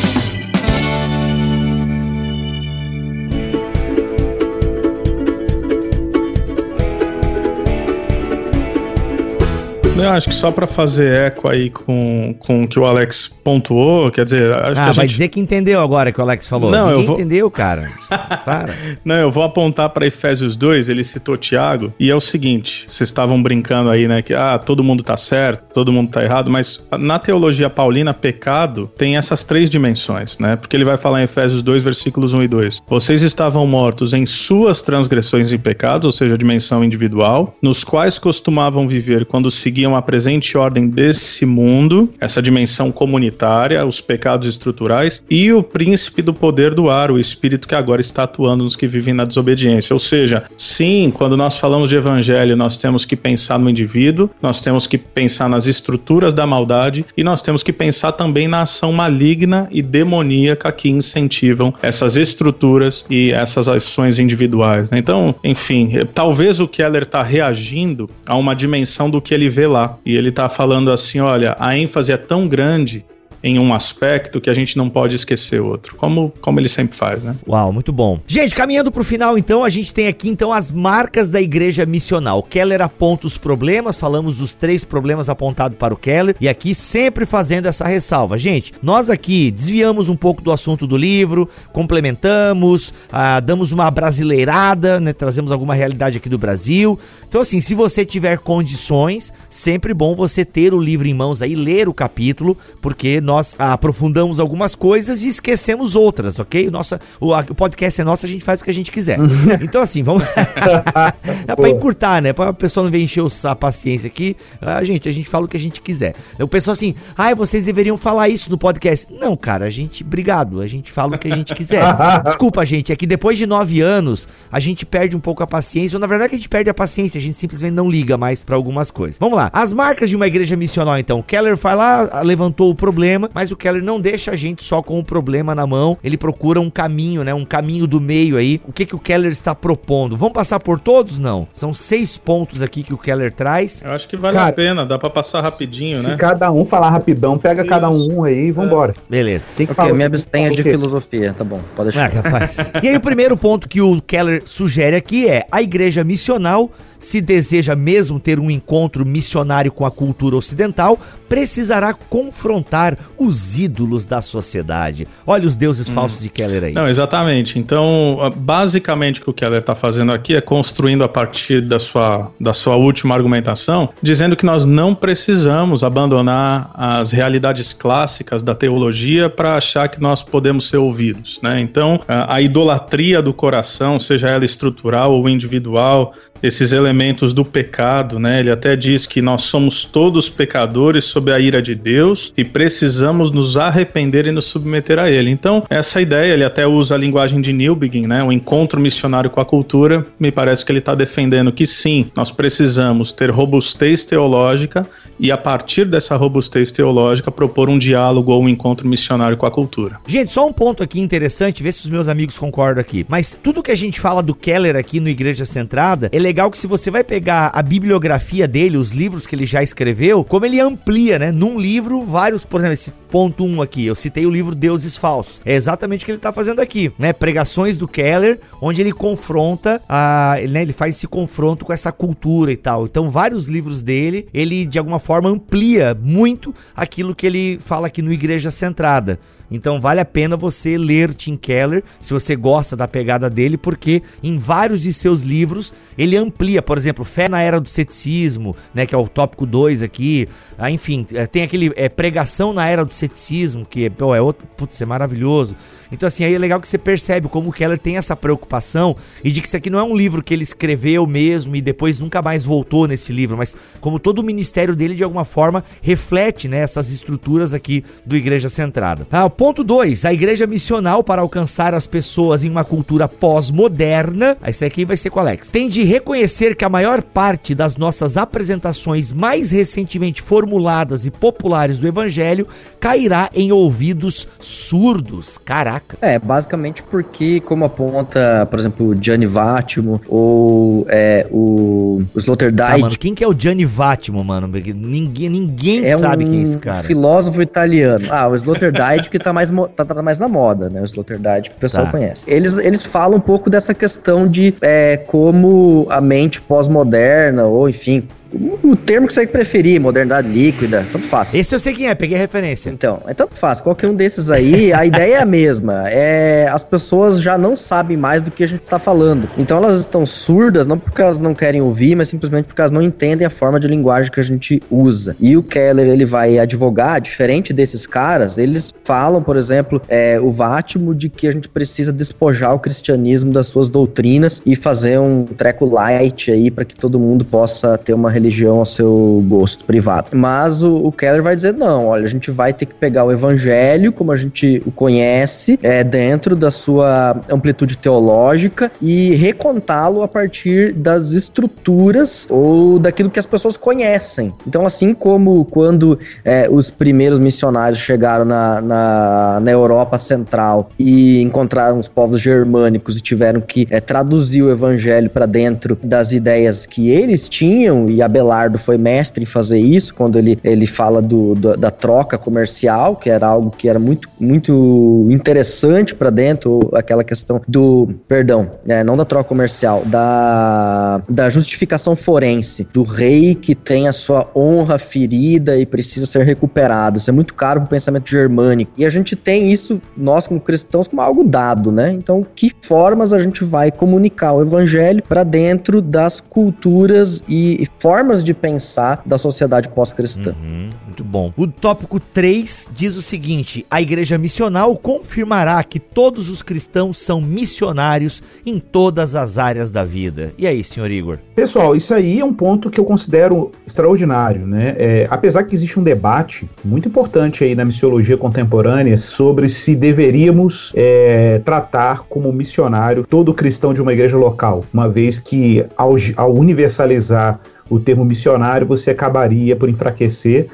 Eu acho que só para fazer eco aí com, com o que o Alex pontuou, quer dizer.
Acho ah, vai gente... dizer que entendeu agora que o Alex falou.
Não,
Ninguém
eu vou...
entendeu, cara. <laughs>
Para. Não, eu vou apontar para Efésios 2, ele citou Tiago, e é o seguinte: vocês estavam brincando aí, né? Que ah, todo mundo tá certo, todo mundo tá errado, mas na teologia paulina, pecado tem essas três dimensões, né? Porque ele vai falar em Efésios 2, versículos 1 e 2. Vocês estavam mortos em suas transgressões e pecados, ou seja, a dimensão individual, nos quais costumavam viver quando seguiam a presente ordem desse mundo, essa dimensão comunitária, os pecados estruturais e o príncipe do poder do ar, o espírito que agora está atuando nos que vivem na desobediência. Ou seja, sim, quando nós falamos de evangelho, nós temos que pensar no indivíduo, nós temos que pensar nas estruturas da maldade e nós temos que pensar também na ação maligna e demoníaca que incentivam essas estruturas e essas ações individuais. Né? Então, enfim, talvez o Keller está reagindo a uma dimensão do que ele vê lá. E ele está falando assim: olha, a ênfase é tão grande em um aspecto que a gente não pode esquecer outro, como, como ele sempre faz, né?
Uau, muito bom. Gente, caminhando pro final então, a gente tem aqui então as marcas da igreja missional. Keller aponta os problemas, falamos dos três problemas apontados para o Keller, e aqui sempre fazendo essa ressalva. Gente, nós aqui desviamos um pouco do assunto do livro, complementamos, ah, damos uma brasileirada, né, trazemos alguma realidade aqui do Brasil. Então assim, se você tiver condições, sempre bom você ter o livro em mãos aí, ler o capítulo, porque nós aprofundamos algumas coisas e esquecemos outras, ok? O, nosso, o, o podcast é nosso, a gente faz o que a gente quiser. <laughs> então, assim, vamos. <laughs> é pra encurtar, né? Pra pessoa não vir encher a paciência aqui. A gente, a gente fala o que a gente quiser. O pessoal assim, ai, ah, vocês deveriam falar isso no podcast. Não, cara, a gente, obrigado, a gente fala o que a gente quiser. <laughs> Desculpa, gente, é que depois de nove anos, a gente perde um pouco a paciência, ou na verdade a gente perde a paciência, a gente simplesmente não liga mais para algumas coisas. Vamos lá, as marcas de uma igreja missional, então. Keller vai lá, levantou o problema problema, mas o Keller não deixa a gente só com o problema na mão, ele procura um caminho, né? Um caminho do meio aí. O que, que o Keller está propondo? Vamos passar por todos? Não. São seis pontos aqui que o Keller traz.
Eu acho que vale Cara, a pena, dá para passar rapidinho,
se
né?
Se cada um falar rapidão, pega Isso. cada um aí e vambora.
É. Beleza.
Tem que okay, falar. me abstenha de filosofia, tá bom, pode deixar.
Ah, e aí o primeiro ponto que o Keller sugere aqui é a igreja missional se deseja mesmo ter um encontro missionário com a cultura ocidental, precisará confrontar os ídolos da sociedade. Olha os deuses hum. falsos de Keller aí.
Não, exatamente. Então, basicamente o que o Keller está fazendo aqui é construindo a partir da sua, da sua última argumentação, dizendo que nós não precisamos abandonar as realidades clássicas da teologia para achar que nós podemos ser ouvidos. Né? Então, a, a idolatria do coração, seja ela estrutural ou individual, esses elementos do pecado, né? Ele até diz que nós somos todos pecadores sob a ira de Deus e precisamos nos arrepender e nos submeter a Ele. Então, essa ideia, ele até usa a linguagem de Newbegin, né? O encontro missionário com a cultura. Me parece que ele está defendendo que sim, nós precisamos ter robustez teológica e a partir dessa robustez teológica propor um diálogo ou um encontro missionário com a cultura.
Gente, só um ponto aqui interessante, ver se os meus amigos concordam aqui. Mas tudo que a gente fala do Keller aqui no Igreja Centrada, é legal que se você vai pegar a bibliografia dele, os livros que ele já escreveu, como ele amplia, né? Num livro, vários, por exemplo, esse ponto 1 um aqui, eu citei o livro Deuses Falsos. É exatamente o que ele está fazendo aqui, né? Pregações do Keller, onde ele confronta a, né, ele faz esse confronto com essa cultura e tal. Então, vários livros dele, ele de alguma forma forma amplia muito aquilo que ele fala aqui no Igreja Centrada. Então vale a pena você ler Tim Keller, se você gosta da pegada dele, porque em vários de seus livros ele amplia, por exemplo, Fé na Era do Ceticismo, né, que é o tópico 2 aqui. Ah, enfim, é, tem aquele é, Pregação na Era do Ceticismo, que pô, é outro, putz, é maravilhoso. Então assim, aí é legal que você percebe como o Keller tem essa preocupação e de que isso aqui não é um livro que ele escreveu mesmo e depois nunca mais voltou nesse livro, mas como todo o ministério dele de alguma forma reflete, né, essas estruturas aqui do Igreja Centrada. Ah, Ponto 2. A igreja missional para alcançar as pessoas em uma cultura pós-moderna. Esse aqui vai ser com o Alex. Tem de reconhecer que a maior parte das nossas apresentações mais recentemente formuladas e populares do evangelho cairá em ouvidos surdos. Caraca.
É, basicamente porque, como aponta, por exemplo, o Gianni Vattimo ou é, o, o Sloterdijk. Ah,
mano, quem que é o Gianni Vattimo, mano? Ninguém, ninguém é sabe um quem é esse cara.
filósofo italiano. Ah, o Sloterdijk que tá tá mais, tá, tá mais na moda, né? O Sloterdijk que o pessoal tá. conhece. Eles, eles falam um pouco dessa questão de é, como a mente pós-moderna, ou enfim, o termo que você preferir, modernidade líquida, tanto faz.
Esse eu sei quem é, peguei referência.
Então, é tanto faz. Qualquer um desses aí, a ideia é a mesma. É, as pessoas já não sabem mais do que a gente tá falando. Então elas estão surdas, não porque elas não querem ouvir, mas simplesmente porque elas não entendem a forma de linguagem que a gente usa. E o Keller, ele vai advogar, diferente desses caras, eles falam, por exemplo, é, o Vátimo de que a gente precisa despojar o cristianismo das suas doutrinas e fazer um treco light aí para que todo mundo possa ter uma religião ao seu gosto privado. Mas o, o, Keller vai dizer: não, olha, a gente vai ter que pegar o evangelho, como a gente o conhece, é, dentro da sua amplitude teológica e recontá-lo a partir das estruturas ou daquilo que as pessoas conhecem. Então, assim como quando é, os primeiros missionários chegaram na, na, na, Europa Central e encontraram os povos germânicos e tiveram que é, traduzir o evangelho para dentro das ideias que eles tinham e a Abelardo foi mestre em fazer isso, quando ele, ele fala do, do da troca comercial, que era algo que era muito, muito interessante para dentro, aquela questão do, perdão, é, não da troca comercial, da, da justificação forense, do rei que tem a sua honra ferida e precisa ser recuperado. Isso é muito caro para o pensamento germânico. E a gente tem isso, nós como cristãos, como algo dado, né? Então, que formas a gente vai comunicar o evangelho para dentro das culturas e, e formas formas de pensar da sociedade pós-cristã.
Uhum, muito bom. O tópico 3 diz o seguinte: a igreja missional confirmará que todos os cristãos são missionários em todas as áreas da vida. E aí, senhor Igor?
Pessoal, isso aí é um ponto que eu considero extraordinário, né? É, apesar que existe um debate muito importante aí na missiologia contemporânea sobre se deveríamos é, tratar como missionário todo cristão de uma igreja local, uma vez que ao, ao universalizar o termo missionário, você acabaria por enfraquecer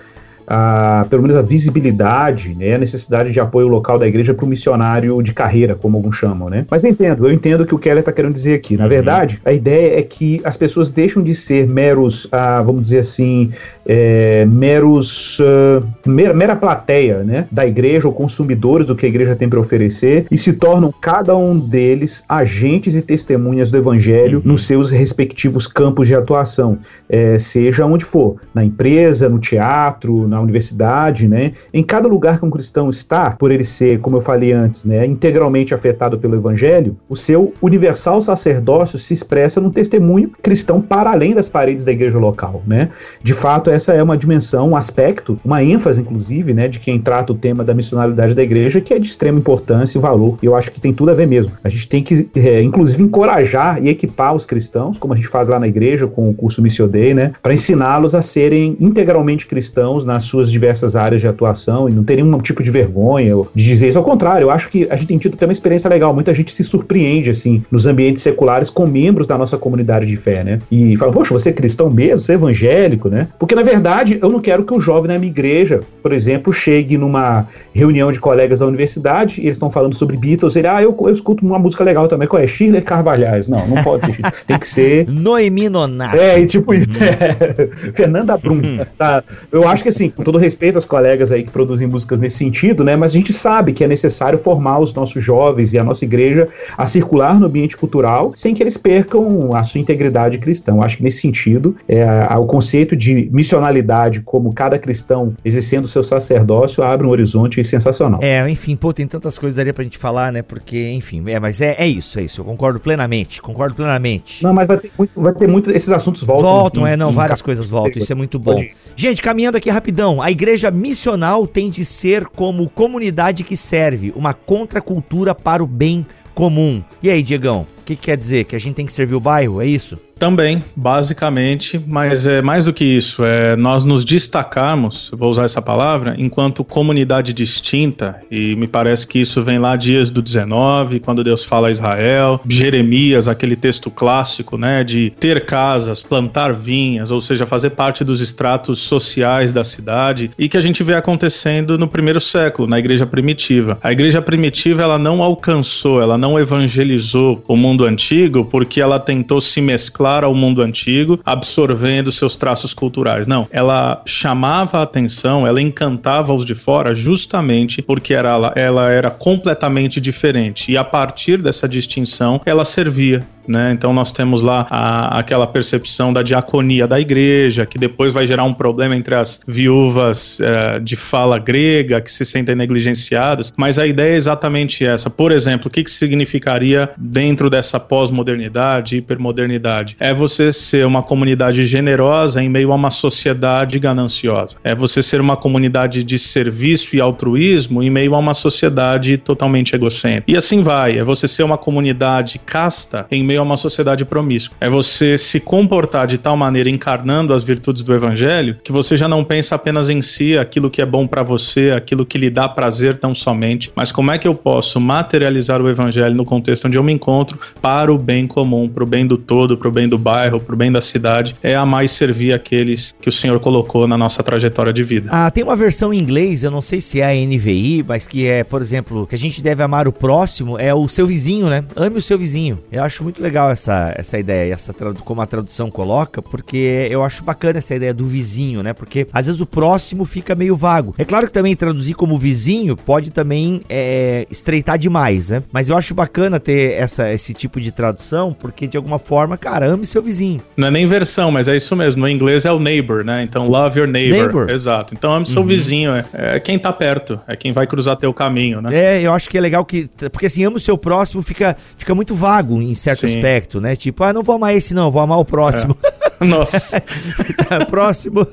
a, pelo menos a visibilidade, né, a necessidade de apoio local da igreja para o missionário de carreira, como alguns chamam, né? Mas eu entendo, eu entendo o que o Keller está querendo dizer aqui. Na uhum. verdade, a ideia é que as pessoas deixam de ser meros, ah, vamos dizer assim, é, meros uh, mera, mera, plateia, né, da igreja ou consumidores do que a igreja tem para oferecer e se tornam cada um deles agentes e testemunhas do evangelho uhum. nos seus respectivos campos de atuação, é, seja onde for, na empresa, no teatro, na na universidade, né? Em cada lugar que um cristão está, por ele ser, como eu falei antes, né, integralmente afetado pelo evangelho, o seu universal sacerdócio se expressa num testemunho cristão para além das paredes da igreja local, né? De fato, essa é uma dimensão, um aspecto, uma ênfase, inclusive, né, de quem trata o tema da missionalidade da igreja, que é de extrema importância e valor. Eu acho que tem tudo a ver mesmo. A gente tem que, é, inclusive, encorajar e equipar os cristãos, como a gente faz lá na igreja com o curso Missio Dei, né, para ensiná-los a serem integralmente cristãos nas suas diversas áreas de atuação e não terem nenhum tipo de vergonha de dizer isso. Ao contrário, eu acho que a gente tem tido até uma experiência legal. Muita gente se surpreende, assim, nos ambientes seculares com membros da nossa comunidade de fé, né? E fala, poxa, você é cristão mesmo? Você é evangélico, né? Porque, na verdade, eu não quero que o jovem na minha igreja, por exemplo, chegue numa reunião de colegas da universidade e eles estão falando sobre Beatles. Ele, ah, eu, eu escuto uma música legal também. Qual é? Shirley Carvalhais. Não, não pode ser. <laughs> tem que ser.
Noemi Nonato.
É, e tipo, uhum. é, <laughs> Fernanda Brum. Uhum. Tá? Eu acho que, assim, com todo respeito aos colegas aí que produzem músicas nesse sentido, né? Mas a gente sabe que é necessário formar os nossos jovens e a nossa igreja a circular no ambiente cultural sem que eles percam a sua integridade cristã. Eu acho que nesse sentido, é, o conceito de missionalidade como cada cristão exercendo seu sacerdócio abre um horizonte sensacional.
É, enfim, pô, tem tantas coisas daria pra gente falar, né? Porque, enfim, é, mas é, é isso, é isso. Eu concordo plenamente, concordo plenamente.
Não, mas vai ter muito, vai ter muito esses assuntos voltam.
Voltam, em, é, não, várias coisas voltam, isso é muito bom. Gente, caminhando aqui rapidão, a igreja missional tem de ser como comunidade que serve, uma contracultura para o bem comum. E aí, Diegão, o que, que quer dizer? Que a gente tem que servir o bairro, é isso?
Também, basicamente, mas é mais do que isso, é nós nos destacarmos, vou usar essa palavra, enquanto comunidade distinta, e me parece que isso vem lá dias do 19, quando Deus fala a Israel, Jeremias, aquele texto clássico, né, de ter casas, plantar vinhas, ou seja, fazer parte dos estratos sociais da cidade, e que a gente vê acontecendo no primeiro século, na igreja primitiva. A igreja primitiva, ela não alcançou, ela não evangelizou o mundo antigo porque ela tentou se mesclar ao mundo antigo, absorvendo seus traços culturais. Não, ela chamava a atenção, ela encantava os de fora justamente porque era, ela era completamente diferente. E a partir dessa distinção, ela servia né? Então nós temos lá a, aquela percepção da diaconia da igreja, que depois vai gerar um problema entre as viúvas é, de fala grega que se sentem negligenciadas, mas a ideia é exatamente essa. Por exemplo, o que, que significaria dentro dessa pós-modernidade, hipermodernidade? É você ser uma comunidade generosa em meio a uma sociedade gananciosa. É você ser uma comunidade de serviço e altruísmo em meio a uma sociedade totalmente egocêntrica. E assim vai. É você ser uma comunidade casta em meio a uma sociedade promíscua. É você se comportar de tal maneira encarnando as virtudes do evangelho que você já não pensa apenas em si, aquilo que é bom para você, aquilo que lhe dá prazer tão somente, mas como é que eu posso materializar o evangelho no contexto onde eu me encontro para o bem comum, para o bem do todo, para o bem do bairro, para o bem da cidade, é amar e servir aqueles que o Senhor colocou na nossa trajetória de vida.
Ah, tem uma versão em inglês, eu não sei se é a NVI, mas que é, por exemplo, que a gente deve amar o próximo, é o seu vizinho, né? Ame o seu vizinho. Eu acho muito legal essa, essa ideia, essa como a tradução coloca, porque eu acho bacana essa ideia do vizinho, né? Porque às vezes o próximo fica meio vago. É claro que também traduzir como vizinho pode também é, estreitar demais, né? Mas eu acho bacana ter essa, esse tipo de tradução, porque de alguma forma, cara, ame seu vizinho.
Não é nem versão, mas é isso mesmo. No inglês é o neighbor, né? Então, love your neighbor. neighbor. Exato. Então, ame seu uhum. vizinho. É, é, quem tá perto, é quem vai cruzar teu caminho, né?
É, eu acho que é legal que. Porque assim, ame o seu próximo fica, fica muito vago em certo Sim. Aspecto, né? Tipo, ah, não vou amar esse não, vou amar o próximo. É. <laughs>
Nossa. <laughs>
próximo,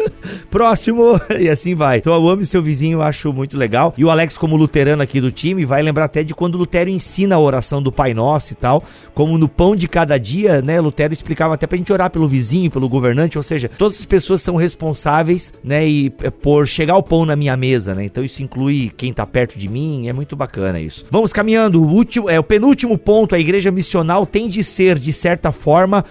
próximo, e assim vai. Então eu amo seu vizinho, eu acho muito legal. E o Alex, como luterano aqui do time, vai lembrar até de quando Lutero ensina a oração do Pai Nosso e tal. Como no pão de cada dia, né? Lutero explicava até pra gente orar pelo vizinho, pelo governante, ou seja, todas as pessoas são responsáveis, né? E é, por chegar o pão na minha mesa, né? Então isso inclui quem tá perto de mim, é muito bacana isso. Vamos caminhando. O último, é o penúltimo ponto, a igreja missional tem de ser, de certa forma,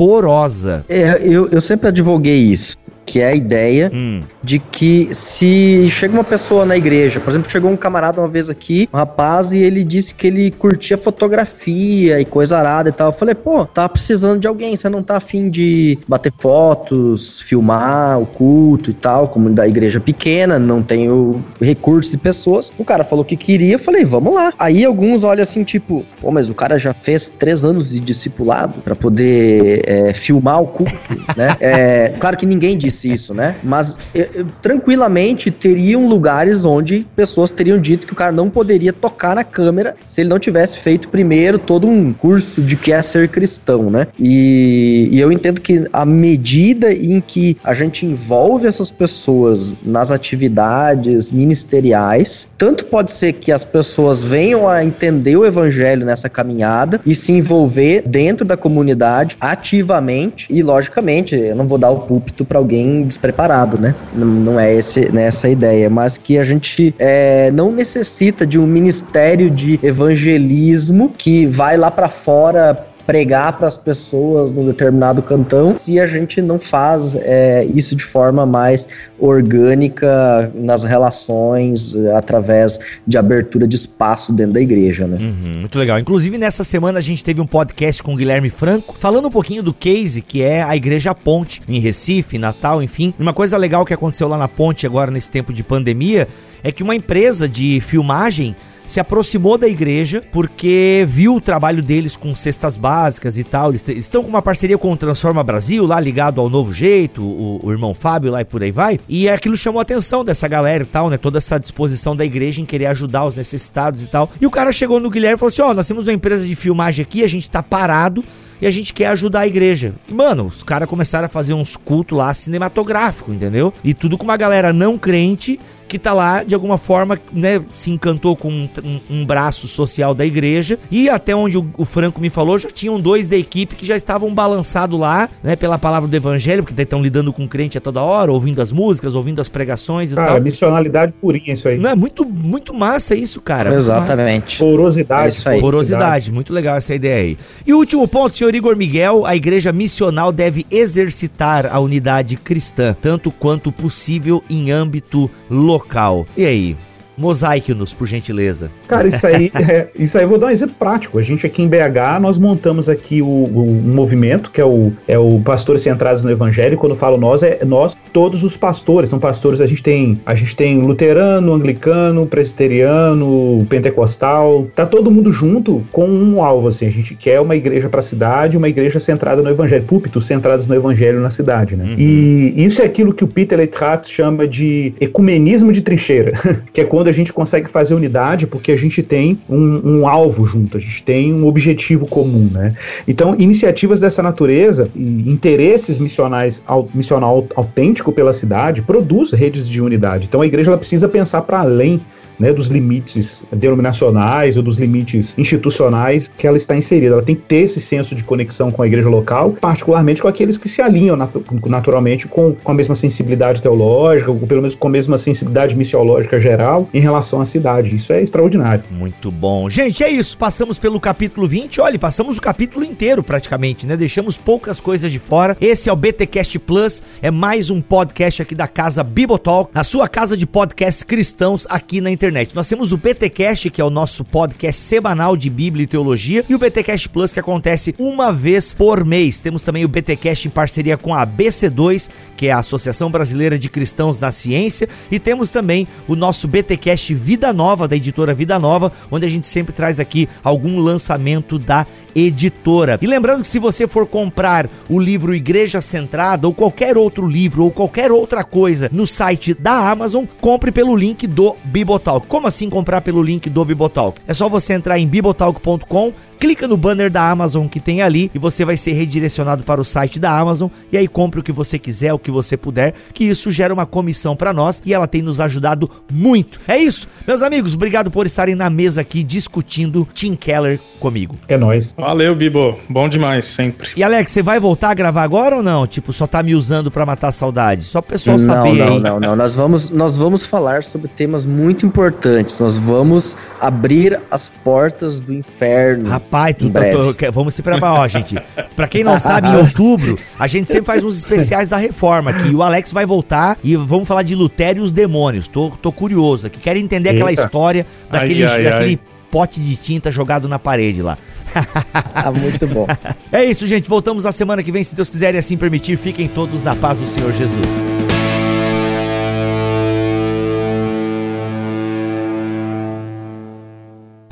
porosa.
É, eu, eu sempre advoguei isso que é a ideia hum. de que se chega uma pessoa na igreja, por exemplo, chegou um camarada uma vez aqui, um rapaz, e ele disse que ele curtia fotografia e coisa arada e tal. Eu falei, pô, tá precisando de alguém, você não tá afim de bater fotos, filmar o culto e tal, como da igreja pequena, não tenho recursos e pessoas. O cara falou que queria, eu falei, vamos lá. Aí alguns olham assim, tipo, pô, mas o cara já fez três anos de discipulado para poder é, filmar o culto, né? <laughs> É, claro que ninguém disse disse isso, né? Mas eh, tranquilamente teriam lugares onde pessoas teriam dito que o cara não poderia tocar na câmera se ele não tivesse feito primeiro todo um curso de que é ser cristão, né? E, e eu entendo que a medida em que a gente envolve essas pessoas nas atividades ministeriais, tanto pode ser que as pessoas venham a entender o evangelho nessa caminhada e se envolver dentro da comunidade ativamente e logicamente eu não vou dar o púlpito para alguém despreparado, né? Não, não é esse, né, essa ideia, mas que a gente é, não necessita de um ministério de evangelismo que vai lá para fora pregar para as pessoas num determinado cantão se a gente não faz é, isso de forma mais orgânica nas relações através de abertura de espaço dentro da igreja, né?
Uhum, muito legal. Inclusive nessa semana a gente teve um podcast com o Guilherme Franco falando um pouquinho do case que é a Igreja Ponte em Recife, Natal, enfim. Uma coisa legal que aconteceu lá na Ponte agora nesse tempo de pandemia é que uma empresa de filmagem se aproximou da igreja porque viu o trabalho deles com cestas básicas e tal. Eles estão com uma parceria com o Transforma Brasil, lá ligado ao Novo Jeito, o, o irmão Fábio lá e por aí vai. E aquilo chamou a atenção dessa galera e tal, né? Toda essa disposição da igreja em querer ajudar os necessitados e tal. E o cara chegou no Guilherme e falou assim: Ó, oh, nós temos uma empresa de filmagem aqui, a gente tá parado e a gente quer ajudar a igreja. E, mano, os caras começaram a fazer uns cultos lá cinematográficos, entendeu? E tudo com uma galera não crente que tá lá, de alguma forma, né, se encantou com um, um, um braço social da igreja. E até onde o, o, Franco me falou, já tinham dois da equipe que já estavam balançados lá, né, pela palavra do evangelho, porque estão lidando com crente a toda hora, ouvindo as músicas, ouvindo as pregações e
cara,
tal.
missionalidade purinha isso aí.
Não, é muito, muito massa isso, cara.
Exatamente.
Porosidade. É isso
aí. Porosidade, muito legal essa ideia aí. E o último ponto, senhor Igor Miguel, a igreja missional deve exercitar a unidade cristã, tanto quanto possível em âmbito local. E aí? Mosaique-nos, por gentileza.
Cara, isso aí, <laughs> é, isso aí eu vou dar um exemplo prático. A gente aqui em BH, nós montamos aqui o, o um movimento, que é o, é o Pastores Centrados no Evangelho. Quando eu falo nós, é nós, todos os pastores. São pastores, a gente tem, a gente tem luterano, anglicano, presbiteriano, pentecostal. Tá todo mundo junto com um alvo, assim. A gente quer uma igreja para a cidade, uma igreja centrada no Evangelho, púlpitos centrados no Evangelho na cidade, né? Uhum. E isso é aquilo que o Peter Leitrat chama de ecumenismo de trincheira, <laughs> que é quando a gente consegue fazer unidade porque a gente tem um, um, alvo junto, a gente tem um objetivo comum, né? Então, iniciativas dessa natureza e interesses missionais, missional autêntico pela cidade produz redes de unidade. Então, a igreja ela precisa pensar para além né, dos limites denominacionais ou dos limites institucionais que ela está inserida. Ela tem que ter esse senso de conexão com a igreja local, particularmente com aqueles que se alinham nat naturalmente com, com a mesma sensibilidade teológica, ou pelo menos com a mesma sensibilidade missiológica geral em relação à cidade. Isso é extraordinário.
Muito bom. Gente, é isso. Passamos pelo capítulo 20. Olha, passamos o capítulo inteiro praticamente, né? Deixamos poucas coisas de fora. Esse é o BTcast Plus, é mais um podcast aqui da casa Bibotalk, a sua casa de podcasts cristãos aqui na internet internet. Nós temos o BTcast, que é o nosso podcast semanal de Bíblia e Teologia, e o BTcast Plus, que acontece uma vez por mês. Temos também o BTcast em parceria com a ABC2, que é a Associação Brasileira de Cristãos na Ciência, e temos também o nosso BTcast Vida Nova, da editora Vida Nova, onde a gente sempre traz aqui algum lançamento da editora. E lembrando que se você for comprar o livro Igreja Centrada ou qualquer outro livro ou qualquer outra coisa no site da Amazon, compre pelo link do Bibotal. Como assim comprar pelo link do Bibotalk? É só você entrar em bibotalk.com, clica no banner da Amazon que tem ali e você vai ser redirecionado para o site da Amazon e aí compre o que você quiser, o que você puder, que isso gera uma comissão para nós e ela tem nos ajudado muito. É isso, meus amigos, obrigado por estarem na mesa aqui discutindo Tim Keller comigo.
É nós.
Valeu, Bibo. Bom demais sempre.
E Alex, você vai voltar a gravar agora ou não? Tipo, só tá me usando para matar a saudade? Só o pessoal
não,
saber
não,
aí.
Não, não, não. Nós vamos nós vamos falar sobre temas muito importantes. Nós vamos abrir as portas do inferno.
Rapaz, tu, tá, tu, vamos se preparar, ó, gente. Pra quem não sabe, em <laughs> outubro, a gente sempre faz uns especiais da reforma aqui. O Alex vai voltar e vamos falar de Lutério e os demônios. Tô, tô curioso aqui. Quero entender Eita. aquela história daquele, ai, ai, daquele ai. pote de tinta jogado na parede lá.
ah, muito bom. <laughs>
É isso, gente. Voltamos na semana que vem, se Deus quiser e assim permitir. Fiquem todos na paz do Senhor Jesus.